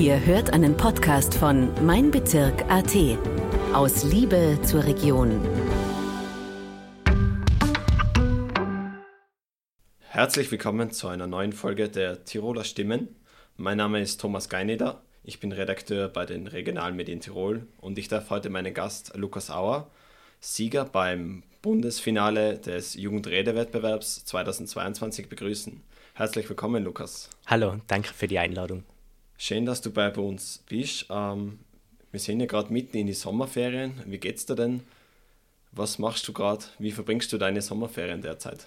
Ihr hört einen Podcast von Mein Bezirk AT. Aus Liebe zur Region. Herzlich willkommen zu einer neuen Folge der Tiroler Stimmen. Mein Name ist Thomas Geineder. Ich bin Redakteur bei den Regionalmedien Tirol und ich darf heute meinen Gast Lukas Auer, Sieger beim Bundesfinale des Jugendredewettbewerbs 2022 begrüßen. Herzlich willkommen, Lukas. Hallo, danke für die Einladung. Schön, dass du bei uns bist. Ähm, wir sind ja gerade mitten in die Sommerferien. Wie geht's dir denn? Was machst du gerade? Wie verbringst du deine Sommerferien derzeit?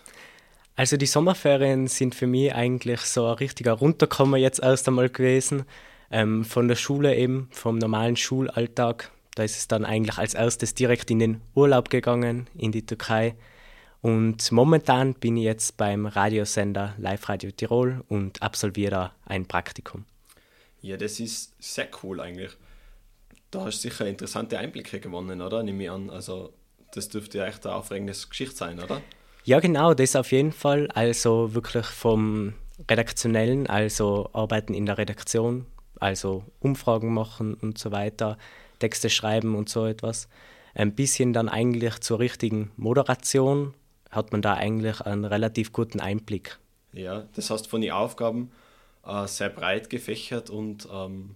Also die Sommerferien sind für mich eigentlich so ein richtiger Runterkommen jetzt erst einmal gewesen. Ähm, von der Schule eben, vom normalen Schulalltag. Da ist es dann eigentlich als erstes direkt in den Urlaub gegangen, in die Türkei. Und momentan bin ich jetzt beim Radiosender Live Radio Tirol und absolviere da ein Praktikum. Ja, das ist sehr cool eigentlich. Da hast du sicher interessante Einblicke gewonnen, oder? Nehme ich an. Also, das dürfte ja echt eine aufregende Geschichte sein, oder? Ja, genau, das auf jeden Fall. Also wirklich vom Redaktionellen, also Arbeiten in der Redaktion, also Umfragen machen und so weiter, Texte schreiben und so etwas. Ein bisschen dann eigentlich zur richtigen Moderation hat man da eigentlich einen relativ guten Einblick. Ja, das heißt von den Aufgaben äh, sehr breit gefächert und ähm,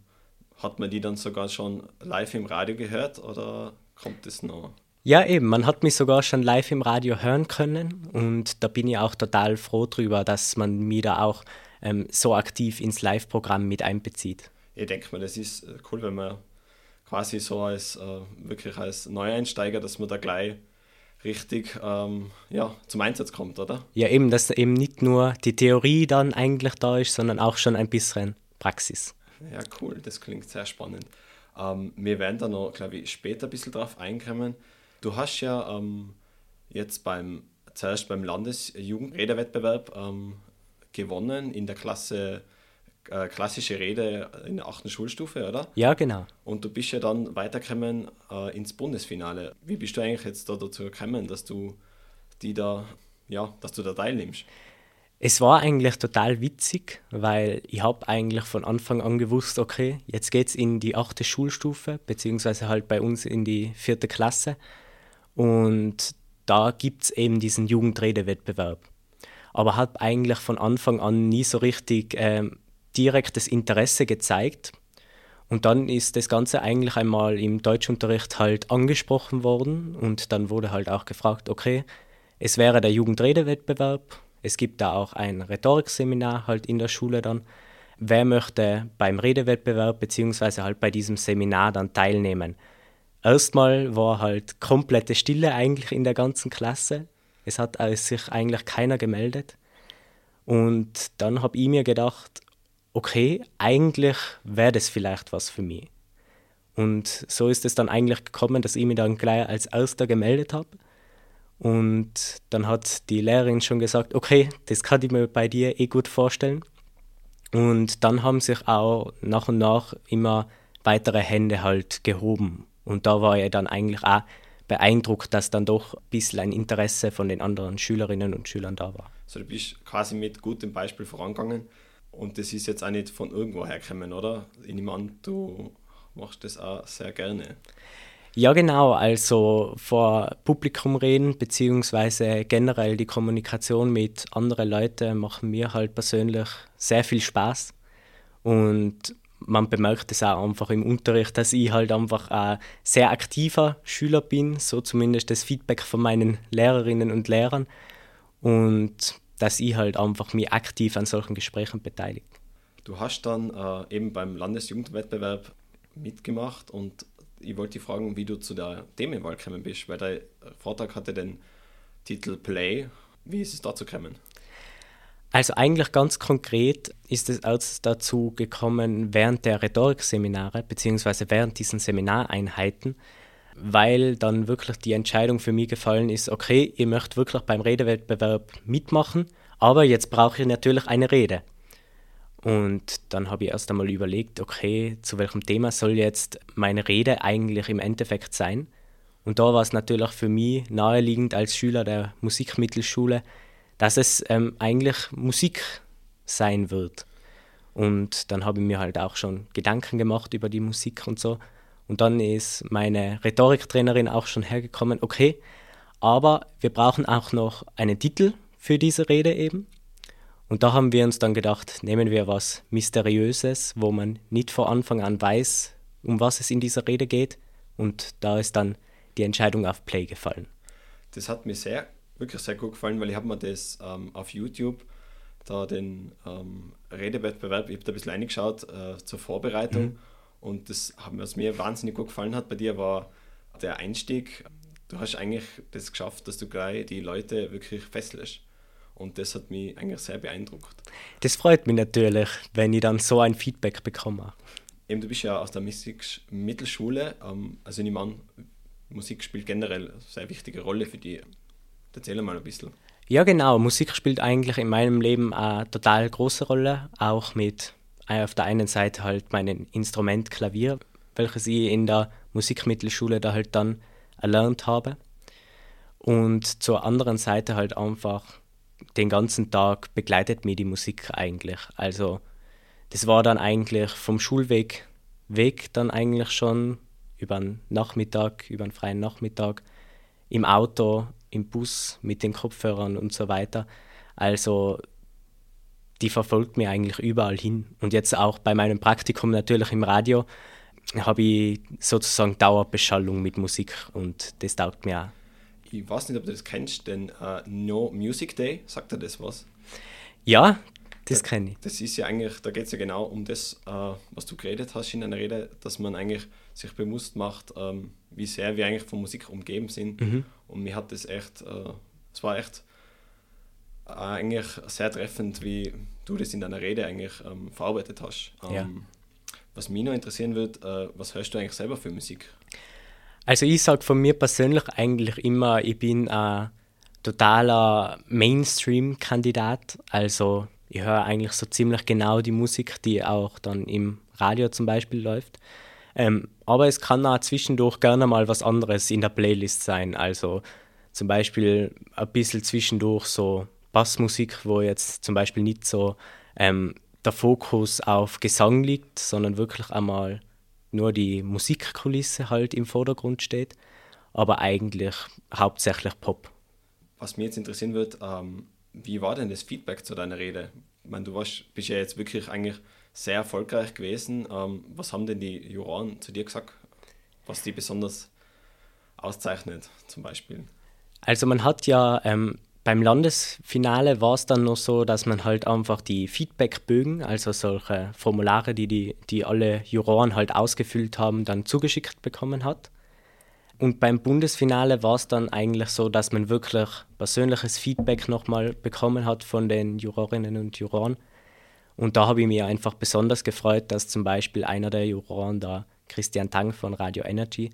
hat man die dann sogar schon live im Radio gehört oder kommt es noch? Ja, eben, man hat mich sogar schon live im Radio hören können und da bin ich auch total froh drüber, dass man mich da auch ähm, so aktiv ins Live-Programm mit einbezieht. Ich denke mal, das ist äh, cool, wenn man quasi so als äh, wirklich als Neueinsteiger, dass man da gleich richtig ähm, ja, zum Einsatz kommt, oder? Ja, eben, dass eben nicht nur die Theorie dann eigentlich da ist, sondern auch schon ein bisschen Praxis. Ja, cool, das klingt sehr spannend. Ähm, wir werden da noch, glaube ich, später ein bisschen drauf einkommen. Du hast ja ähm, jetzt beim, zuerst beim Landesjugendredewettbewerb ähm, gewonnen in der Klasse äh, klassische Rede in der achten Schulstufe, oder? Ja, genau. Und du bist ja dann weitergekommen äh, ins Bundesfinale. Wie bist du eigentlich jetzt da dazu gekommen, dass du die da, ja, dass du da teilnimmst? Es war eigentlich total witzig, weil ich habe eigentlich von Anfang an gewusst, okay, jetzt geht es in die achte Schulstufe, beziehungsweise halt bei uns in die vierte Klasse. Und da gibt es eben diesen Jugendredewettbewerb. Aber habe eigentlich von Anfang an nie so richtig ähm, direktes Interesse gezeigt. Und dann ist das Ganze eigentlich einmal im Deutschunterricht halt angesprochen worden und dann wurde halt auch gefragt, okay, es wäre der Jugendredewettbewerb, es gibt da auch ein Rhetorikseminar halt in der Schule dann. Wer möchte beim Redewettbewerb beziehungsweise halt bei diesem Seminar dann teilnehmen? Erstmal war halt komplette Stille eigentlich in der ganzen Klasse. Es hat sich eigentlich keiner gemeldet. Und dann habe ich mir gedacht, okay, eigentlich wäre das vielleicht was für mich. Und so ist es dann eigentlich gekommen, dass ich mich dann gleich als Erster gemeldet habe. Und dann hat die Lehrerin schon gesagt, okay, das kann ich mir bei dir eh gut vorstellen. Und dann haben sich auch nach und nach immer weitere Hände halt gehoben. Und da war ich dann eigentlich auch beeindruckt, dass dann doch ein bisschen ein Interesse von den anderen Schülerinnen und Schülern da war. Also du bist quasi mit gutem Beispiel vorangegangen und das ist jetzt auch nicht von irgendwo hergekommen, oder? Ich nehme du machst das auch sehr gerne. Ja, genau. Also vor Publikum reden, beziehungsweise generell die Kommunikation mit anderen Leuten machen mir halt persönlich sehr viel Spaß. Und man bemerkt es auch einfach im Unterricht, dass ich halt einfach ein sehr aktiver Schüler bin, so zumindest das Feedback von meinen Lehrerinnen und Lehrern. Und dass ich halt einfach mich aktiv an solchen Gesprächen beteilige. Du hast dann äh, eben beim Landesjugendwettbewerb mitgemacht und ich wollte dich fragen, wie du zu der Themenwahl gekommen bist, weil der Vortrag hatte den Titel Play. Wie ist es dazu gekommen? Also eigentlich ganz konkret ist es auch dazu gekommen während der Rhetorikseminare beziehungsweise während diesen Seminareinheiten, weil dann wirklich die Entscheidung für mich gefallen ist, okay, ihr möchtet wirklich beim Redewettbewerb mitmachen, aber jetzt brauche ich natürlich eine Rede. Und dann habe ich erst einmal überlegt, okay, zu welchem Thema soll jetzt meine Rede eigentlich im Endeffekt sein? Und da war es natürlich für mich naheliegend als Schüler der Musikmittelschule, dass es ähm, eigentlich Musik sein wird. Und dann habe ich mir halt auch schon Gedanken gemacht über die Musik und so. Und dann ist meine Rhetoriktrainerin auch schon hergekommen, okay, aber wir brauchen auch noch einen Titel für diese Rede eben. Und da haben wir uns dann gedacht, nehmen wir was Mysteriöses, wo man nicht von Anfang an weiß, um was es in dieser Rede geht. Und da ist dann die Entscheidung auf Play gefallen. Das hat mir sehr, wirklich sehr gut gefallen, weil ich habe mir das ähm, auf YouTube, da den ähm, Redewettbewerb, ich habe da ein bisschen reingeschaut äh, zur Vorbereitung. Mhm. Und das, was mir wahnsinnig gut gefallen hat bei dir, war der Einstieg. Du hast eigentlich das geschafft, dass du gleich die Leute wirklich fesselst. Und das hat mich eigentlich sehr beeindruckt. Das freut mich natürlich, wenn ich dann so ein Feedback bekomme. Eben, du bist ja aus der Mittelschule, ähm, also ich nehme an, Musik spielt generell eine sehr wichtige Rolle für dich. Erzähl mal ein bisschen. Ja, genau. Musik spielt eigentlich in meinem Leben eine total große Rolle, auch mit auf der einen Seite halt mein Instrument Klavier, welches ich in der Musikmittelschule da halt dann erlernt habe. Und zur anderen Seite halt einfach den ganzen Tag begleitet mich die Musik eigentlich. Also das war dann eigentlich vom Schulweg weg dann eigentlich schon über den Nachmittag, über den freien Nachmittag, im Auto, im Bus mit den Kopfhörern und so weiter. Also die verfolgt mir eigentlich überall hin. Und jetzt auch bei meinem Praktikum natürlich im Radio habe ich sozusagen Dauerbeschallung mit Musik und das taugt mir auch ich weiß nicht, ob du das kennst, den uh, No Music Day, sagt er das was? Ja, das kenne ich. Das ist ja eigentlich, da geht es ja genau um das, uh, was du geredet hast in deiner Rede, dass man eigentlich sich bewusst macht, um, ähm, wie sehr wir eigentlich von Musik umgeben sind. Mhm. Und mir hat das echt, uh, es war echt eigentlich sehr treffend, wie du das in deiner Rede eigentlich ähm, verarbeitet hast. Um, ja. Was mich noch interessieren wird, was hörst du eigentlich selber für Musik? Also ich sage von mir persönlich eigentlich immer, ich bin ein totaler Mainstream-Kandidat. Also ich höre eigentlich so ziemlich genau die Musik, die auch dann im Radio zum Beispiel läuft. Ähm, aber es kann auch zwischendurch gerne mal was anderes in der Playlist sein. Also zum Beispiel ein bisschen zwischendurch so Bassmusik, wo jetzt zum Beispiel nicht so ähm, der Fokus auf Gesang liegt, sondern wirklich einmal nur die Musikkulisse halt im Vordergrund steht, aber eigentlich hauptsächlich Pop. Was mich jetzt interessieren wird, ähm, wie war denn das Feedback zu deiner Rede? Ich meine, du warst, bist ja jetzt wirklich eigentlich sehr erfolgreich gewesen. Ähm, was haben denn die Juroren zu dir gesagt, was die besonders auszeichnet, zum Beispiel? Also man hat ja ähm, beim Landesfinale war es dann noch so, dass man halt einfach die Feedbackbögen, also solche Formulare, die, die, die alle Juroren halt ausgefüllt haben, dann zugeschickt bekommen hat. Und beim Bundesfinale war es dann eigentlich so, dass man wirklich persönliches Feedback nochmal bekommen hat von den Jurorinnen und Juroren. Und da habe ich mich einfach besonders gefreut, dass zum Beispiel einer der Juroren, da Christian Tang von Radio Energy,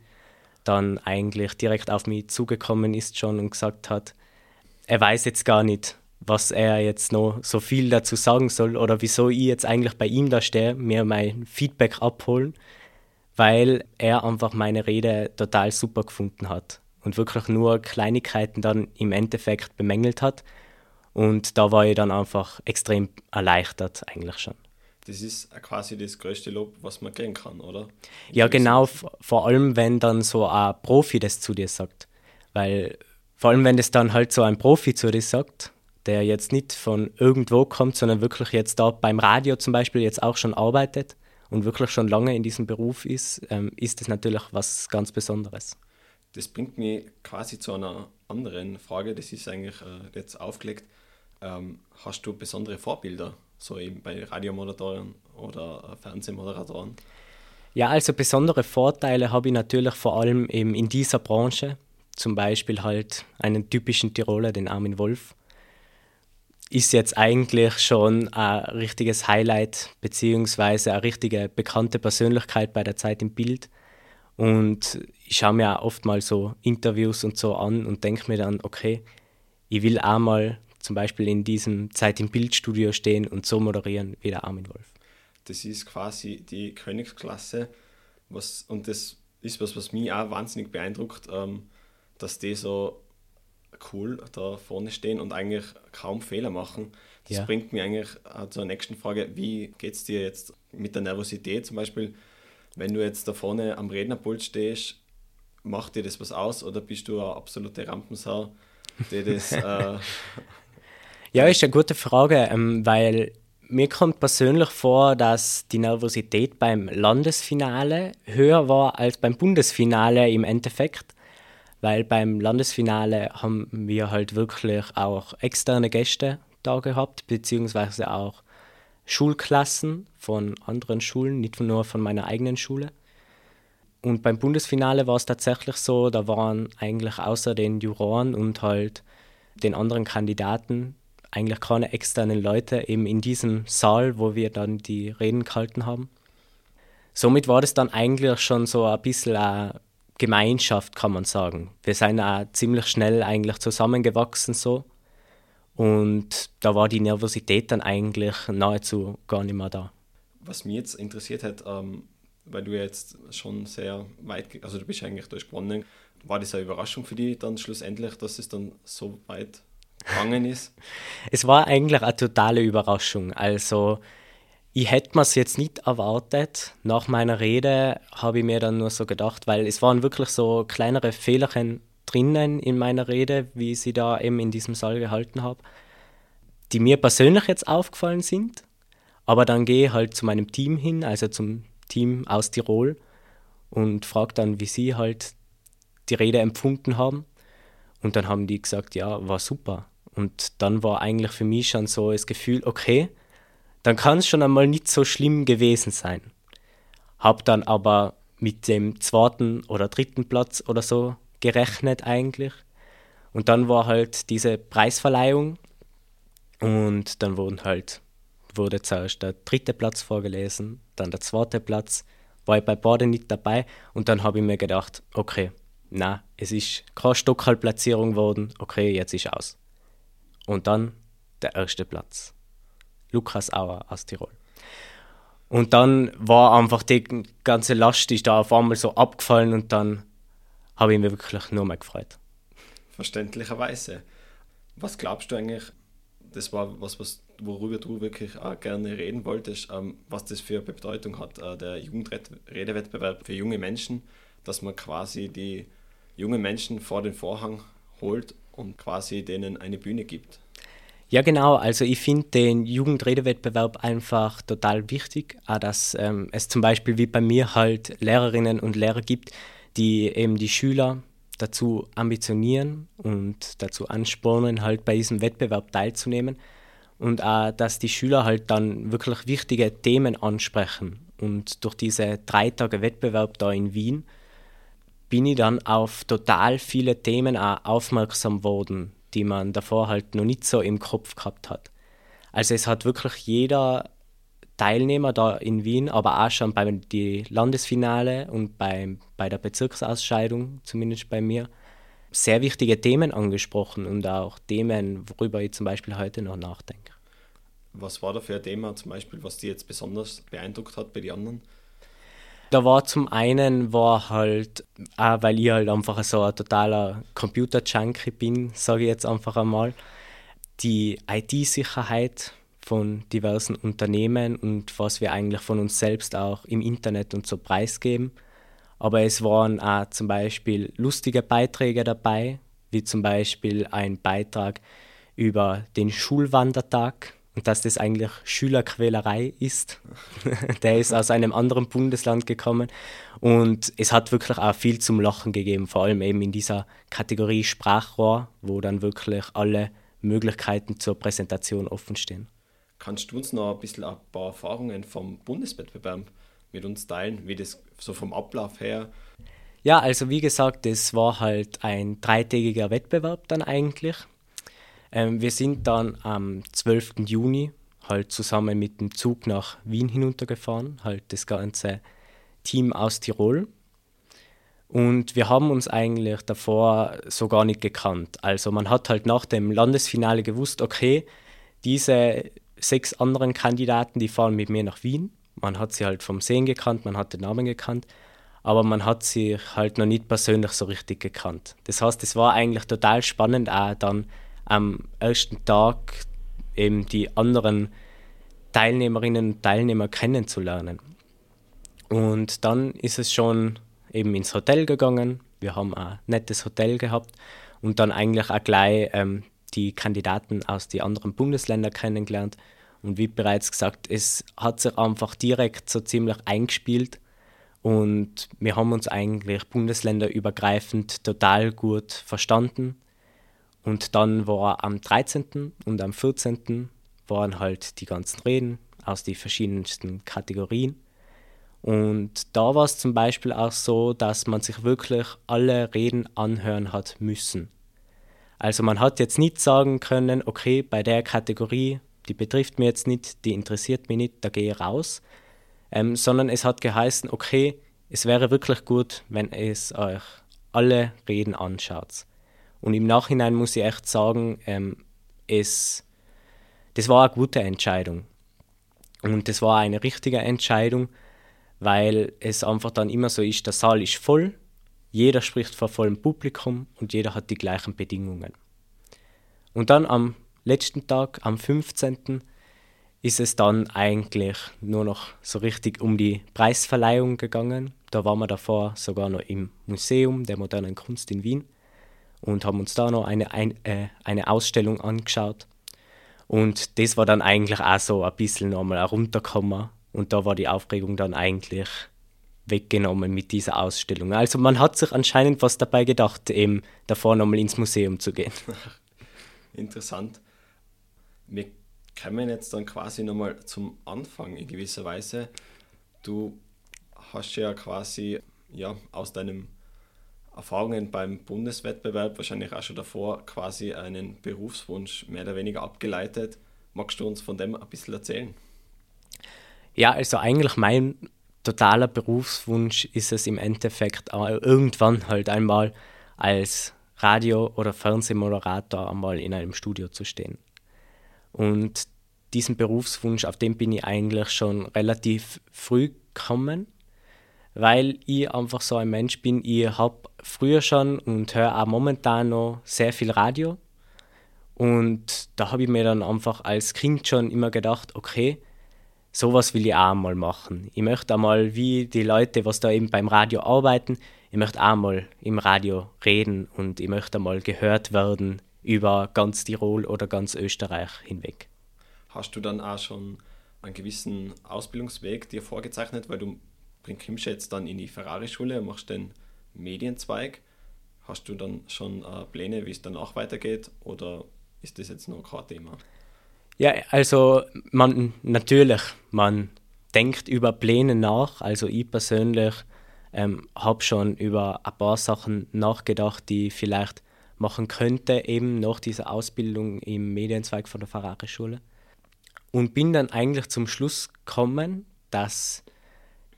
dann eigentlich direkt auf mich zugekommen ist schon und gesagt hat, er weiß jetzt gar nicht, was er jetzt noch so viel dazu sagen soll oder wieso ich jetzt eigentlich bei ihm da stehe, mir mein Feedback abholen, weil er einfach meine Rede total super gefunden hat und wirklich nur Kleinigkeiten dann im Endeffekt bemängelt hat. Und da war ich dann einfach extrem erleichtert eigentlich schon. Das ist quasi das größte Lob, was man gehen kann, oder? Ja, genau, vor allem wenn dann so ein Profi das zu dir sagt. Weil vor allem, wenn das dann halt so ein Profi zu dir sagt, der jetzt nicht von irgendwo kommt, sondern wirklich jetzt da beim Radio zum Beispiel jetzt auch schon arbeitet und wirklich schon lange in diesem Beruf ist, ähm, ist das natürlich was ganz Besonderes. Das bringt mich quasi zu einer anderen Frage, das ist eigentlich äh, jetzt aufgelegt. Ähm, hast du besondere Vorbilder, so eben bei Radiomoderatoren oder äh, Fernsehmoderatoren? Ja, also besondere Vorteile habe ich natürlich vor allem eben in dieser Branche zum Beispiel halt einen typischen Tiroler, den Armin Wolf, ist jetzt eigentlich schon ein richtiges Highlight, beziehungsweise eine richtige bekannte Persönlichkeit bei der Zeit im Bild. Und ich schaue mir auch oft mal so Interviews und so an und denke mir dann, okay, ich will auch mal zum Beispiel in diesem Zeit im Bildstudio stehen und so moderieren wie der Armin Wolf. Das ist quasi die Königsklasse, was, und das ist was, was mich auch wahnsinnig beeindruckt. Ähm, dass die so cool da vorne stehen und eigentlich kaum Fehler machen. Das ja. bringt mich eigentlich zur nächsten Frage. Wie geht es dir jetzt mit der Nervosität zum Beispiel? Wenn du jetzt da vorne am Rednerpult stehst, macht dir das was aus oder bist du eine absolute Rampensau, die das. äh, ja, ist eine gute Frage, ähm, weil mir kommt persönlich vor, dass die Nervosität beim Landesfinale höher war als beim Bundesfinale im Endeffekt. Weil beim Landesfinale haben wir halt wirklich auch externe Gäste da gehabt, beziehungsweise auch Schulklassen von anderen Schulen, nicht nur von meiner eigenen Schule. Und beim Bundesfinale war es tatsächlich so, da waren eigentlich außer den Juroren und halt den anderen Kandidaten eigentlich keine externen Leute eben in diesem Saal, wo wir dann die Reden gehalten haben. Somit war das dann eigentlich schon so ein bisschen eine Gemeinschaft, kann man sagen. Wir sind auch ziemlich schnell eigentlich zusammengewachsen so. Und da war die Nervosität dann eigentlich nahezu gar nicht mehr da. Was mich jetzt interessiert hat, ähm, weil du jetzt schon sehr weit, also du bist eigentlich durchsponnen, war das eine Überraschung für dich dann schlussendlich, dass es dann so weit gegangen ist? es war eigentlich eine totale Überraschung. Also ich hätte mir es jetzt nicht erwartet. Nach meiner Rede habe ich mir dann nur so gedacht, weil es waren wirklich so kleinere Fehlerchen drinnen in meiner Rede, wie sie da eben in diesem Saal gehalten habe, die mir persönlich jetzt aufgefallen sind. Aber dann gehe ich halt zu meinem Team hin, also zum Team aus Tirol und frage dann, wie sie halt die Rede empfunden haben. Und dann haben die gesagt, ja, war super. Und dann war eigentlich für mich schon so das Gefühl, okay, dann kann es schon einmal nicht so schlimm gewesen sein. Hab dann aber mit dem zweiten oder dritten Platz oder so gerechnet eigentlich. Und dann war halt diese Preisverleihung und dann wurden halt, wurde zuerst der dritte Platz vorgelesen, dann der zweite Platz, war ich bei beiden nicht dabei und dann habe ich mir gedacht, okay, na, es ist keine Stockhaltplatzierung geworden, okay, jetzt ist aus. Und dann der erste Platz. Lukas Auer aus Tirol. Und dann war einfach die ganze Last ist da auf einmal so abgefallen und dann habe ich mich wirklich nur mehr gefreut. Verständlicherweise. Was glaubst du eigentlich, das war was, was worüber du wirklich auch gerne reden wolltest, ähm, was das für Bedeutung hat, äh, der Jugendredewettbewerb für junge Menschen, dass man quasi die jungen Menschen vor den Vorhang holt und quasi denen eine Bühne gibt. Ja, genau. Also ich finde den Jugendredewettbewerb einfach total wichtig, auch dass ähm, es zum Beispiel wie bei mir halt Lehrerinnen und Lehrer gibt, die eben die Schüler dazu ambitionieren und dazu anspornen, halt bei diesem Wettbewerb teilzunehmen. Und auch, dass die Schüler halt dann wirklich wichtige Themen ansprechen. Und durch diese drei Tage Wettbewerb da in Wien bin ich dann auf total viele Themen auch aufmerksam worden, die man davor halt noch nicht so im Kopf gehabt hat. Also es hat wirklich jeder Teilnehmer da in Wien, aber auch schon beim die Landesfinale und beim, bei der Bezirksausscheidung, zumindest bei mir, sehr wichtige Themen angesprochen und auch Themen, worüber ich zum Beispiel heute noch nachdenke. Was war da für ein Thema zum Beispiel, was dich jetzt besonders beeindruckt hat bei den anderen? Da war zum einen, war halt, auch weil ich halt einfach so ein totaler Computer-Junkie bin, sage ich jetzt einfach einmal, die IT-Sicherheit von diversen Unternehmen und was wir eigentlich von uns selbst auch im Internet und so preisgeben. Aber es waren auch zum Beispiel lustige Beiträge dabei, wie zum Beispiel ein Beitrag über den Schulwandertag und dass das eigentlich Schülerquälerei ist. Der ist aus einem anderen Bundesland gekommen und es hat wirklich auch viel zum Lachen gegeben, vor allem eben in dieser Kategorie Sprachrohr, wo dann wirklich alle Möglichkeiten zur Präsentation offen stehen. Kannst du uns noch ein bisschen ein paar Erfahrungen vom Bundeswettbewerb mit uns teilen, wie das so vom Ablauf her? Ja, also wie gesagt, das war halt ein dreitägiger Wettbewerb dann eigentlich. Ähm, wir sind dann am 12. Juni halt zusammen mit dem Zug nach Wien hinuntergefahren, halt das ganze Team aus Tirol. Und wir haben uns eigentlich davor so gar nicht gekannt. Also man hat halt nach dem Landesfinale gewusst, okay, diese sechs anderen Kandidaten, die fahren mit mir nach Wien. Man hat sie halt vom Sehen gekannt, man hat den Namen gekannt. aber man hat sich halt noch nicht persönlich so richtig gekannt. Das heißt, es war eigentlich total spannend, auch dann am ersten Tag eben die anderen Teilnehmerinnen und Teilnehmer kennenzulernen. Und dann ist es schon eben ins Hotel gegangen. Wir haben ein nettes Hotel gehabt und dann eigentlich auch gleich ähm, die Kandidaten aus den anderen Bundesländern kennengelernt. Und wie bereits gesagt, es hat sich einfach direkt so ziemlich eingespielt und wir haben uns eigentlich bundesländerübergreifend total gut verstanden. Und dann war am 13. und am 14. waren halt die ganzen Reden aus den verschiedensten Kategorien. Und da war es zum Beispiel auch so, dass man sich wirklich alle Reden anhören hat müssen. Also man hat jetzt nicht sagen können, okay, bei der Kategorie, die betrifft mich jetzt nicht, die interessiert mich nicht, da gehe ich raus, ähm, sondern es hat geheißen, okay, es wäre wirklich gut, wenn es euch alle Reden anschaut. Und im Nachhinein muss ich echt sagen, ähm, es, das war eine gute Entscheidung. Und das war eine richtige Entscheidung, weil es einfach dann immer so ist, der Saal ist voll, jeder spricht vor vollem Publikum und jeder hat die gleichen Bedingungen. Und dann am letzten Tag, am 15., ist es dann eigentlich nur noch so richtig um die Preisverleihung gegangen. Da waren wir davor sogar noch im Museum der modernen Kunst in Wien und haben uns da noch eine, ein, äh, eine Ausstellung angeschaut. Und das war dann eigentlich auch so ein bisschen nochmal runtergekommen. Und da war die Aufregung dann eigentlich weggenommen mit dieser Ausstellung. Also man hat sich anscheinend was dabei gedacht, eben davor nochmal ins Museum zu gehen. Interessant. Wir kommen jetzt dann quasi nochmal zum Anfang in gewisser Weise. Du hast ja quasi ja, aus deinen Erfahrungen beim Bundeswettbewerb, wahrscheinlich auch schon davor, quasi einen Berufswunsch mehr oder weniger abgeleitet. Magst du uns von dem ein bisschen erzählen? Ja, also eigentlich mein totaler Berufswunsch ist es im Endeffekt irgendwann halt einmal als Radio- oder Fernsehmoderator einmal in einem Studio zu stehen. Und diesen Berufswunsch, auf den bin ich eigentlich schon relativ früh gekommen, weil ich einfach so ein Mensch bin. Ich habe früher schon und höre auch momentan noch sehr viel Radio. Und da habe ich mir dann einfach als Kind schon immer gedacht, okay, sowas will ich auch mal machen. Ich möchte einmal, wie die Leute, was da eben beim Radio arbeiten, ich möchte auch mal im Radio reden und ich möchte einmal gehört werden über ganz Tirol oder ganz Österreich hinweg. Hast du dann auch schon einen gewissen Ausbildungsweg dir vorgezeichnet, weil du kommst jetzt dann in die Ferrari-Schule, machst den Medienzweig. Hast du dann schon äh, Pläne, wie es danach weitergeht oder ist das jetzt noch kein Thema? Ja, also man natürlich, man denkt über Pläne nach. Also ich persönlich ähm, habe schon über ein paar Sachen nachgedacht, die ich vielleicht machen könnte, eben nach dieser Ausbildung im Medienzweig von der Ferrari-Schule. Und bin dann eigentlich zum Schluss gekommen, dass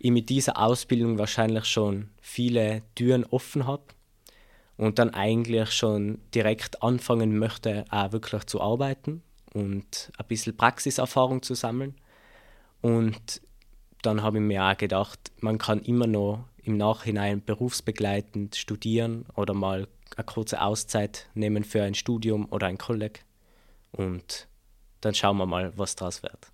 ich mit dieser Ausbildung wahrscheinlich schon viele Türen offen habe und dann eigentlich schon direkt anfangen möchte, auch wirklich zu arbeiten und ein bisschen Praxiserfahrung zu sammeln. Und dann habe ich mir auch gedacht, man kann immer noch im Nachhinein berufsbegleitend studieren oder mal eine kurze Auszeit nehmen für ein Studium oder ein Kolleg. Und dann schauen wir mal, was daraus wird.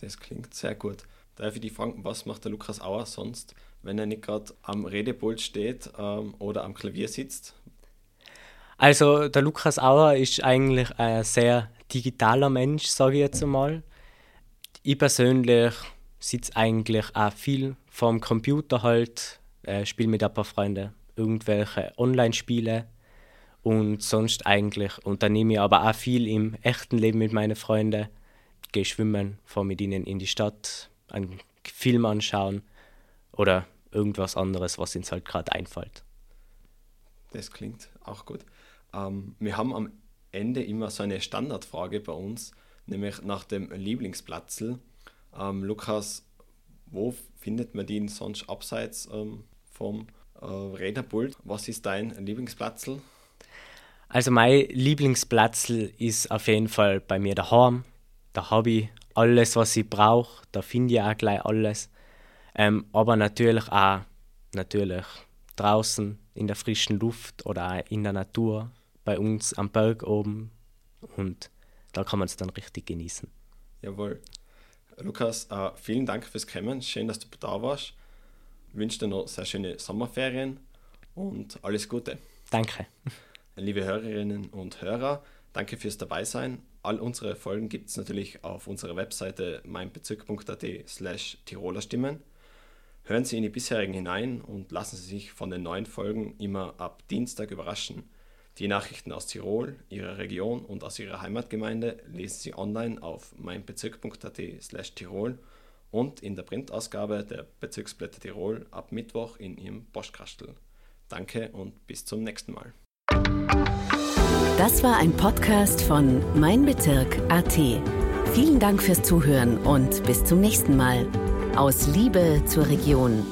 Das klingt sehr gut. Darf ich dich fragen, was macht der Lukas Auer sonst, wenn er nicht gerade am Redepult steht ähm, oder am Klavier sitzt? Also der Lukas Auer ist eigentlich ein sehr digitaler Mensch, sage ich jetzt einmal. Ich persönlich sitze eigentlich auch viel vorm Computer halt, äh, spiele mit ein paar Freunden irgendwelche Online-Spiele und sonst eigentlich unternehme ich aber auch viel im echten Leben mit meinen Freunden. Gehe schwimmen, fahre mit ihnen in die Stadt, einen Film anschauen oder irgendwas anderes, was uns halt gerade einfällt. Das klingt auch gut. Ähm, wir haben am Ende immer so eine Standardfrage bei uns, nämlich nach dem Lieblingsplatzl. Ähm, Lukas, wo findet man den sonst abseits ähm, vom äh, Rednerpult? Was ist dein Lieblingsplatzl? Also mein Lieblingsplatzl ist auf jeden Fall bei mir daheim. Da habe ich alles, was ich brauche. Da finde ich auch gleich alles. Ähm, aber natürlich auch natürlich draußen in der frischen Luft oder auch in der Natur, bei uns am Berg oben und da kann man es dann richtig genießen. Jawohl. Lukas, uh, vielen Dank fürs Kommen. Schön, dass du da warst. Ich wünsche dir noch sehr schöne Sommerferien und alles Gute. Danke. Liebe Hörerinnen und Hörer, danke fürs Dabeisein. All unsere Folgen gibt es natürlich auf unserer Webseite meinbezirk.at slash Tiroler Stimmen. Hören Sie in die bisherigen hinein und lassen Sie sich von den neuen Folgen immer ab Dienstag überraschen. Die Nachrichten aus Tirol, Ihrer Region und aus Ihrer Heimatgemeinde lesen Sie online auf meinbezirk.at slash Tirol und in der Printausgabe der Bezirksblätter Tirol ab Mittwoch in Ihrem Postkastel. Danke und bis zum nächsten Mal. Das war ein Podcast von Mein Bezirk AT. Vielen Dank fürs Zuhören und bis zum nächsten Mal. Aus Liebe zur Region.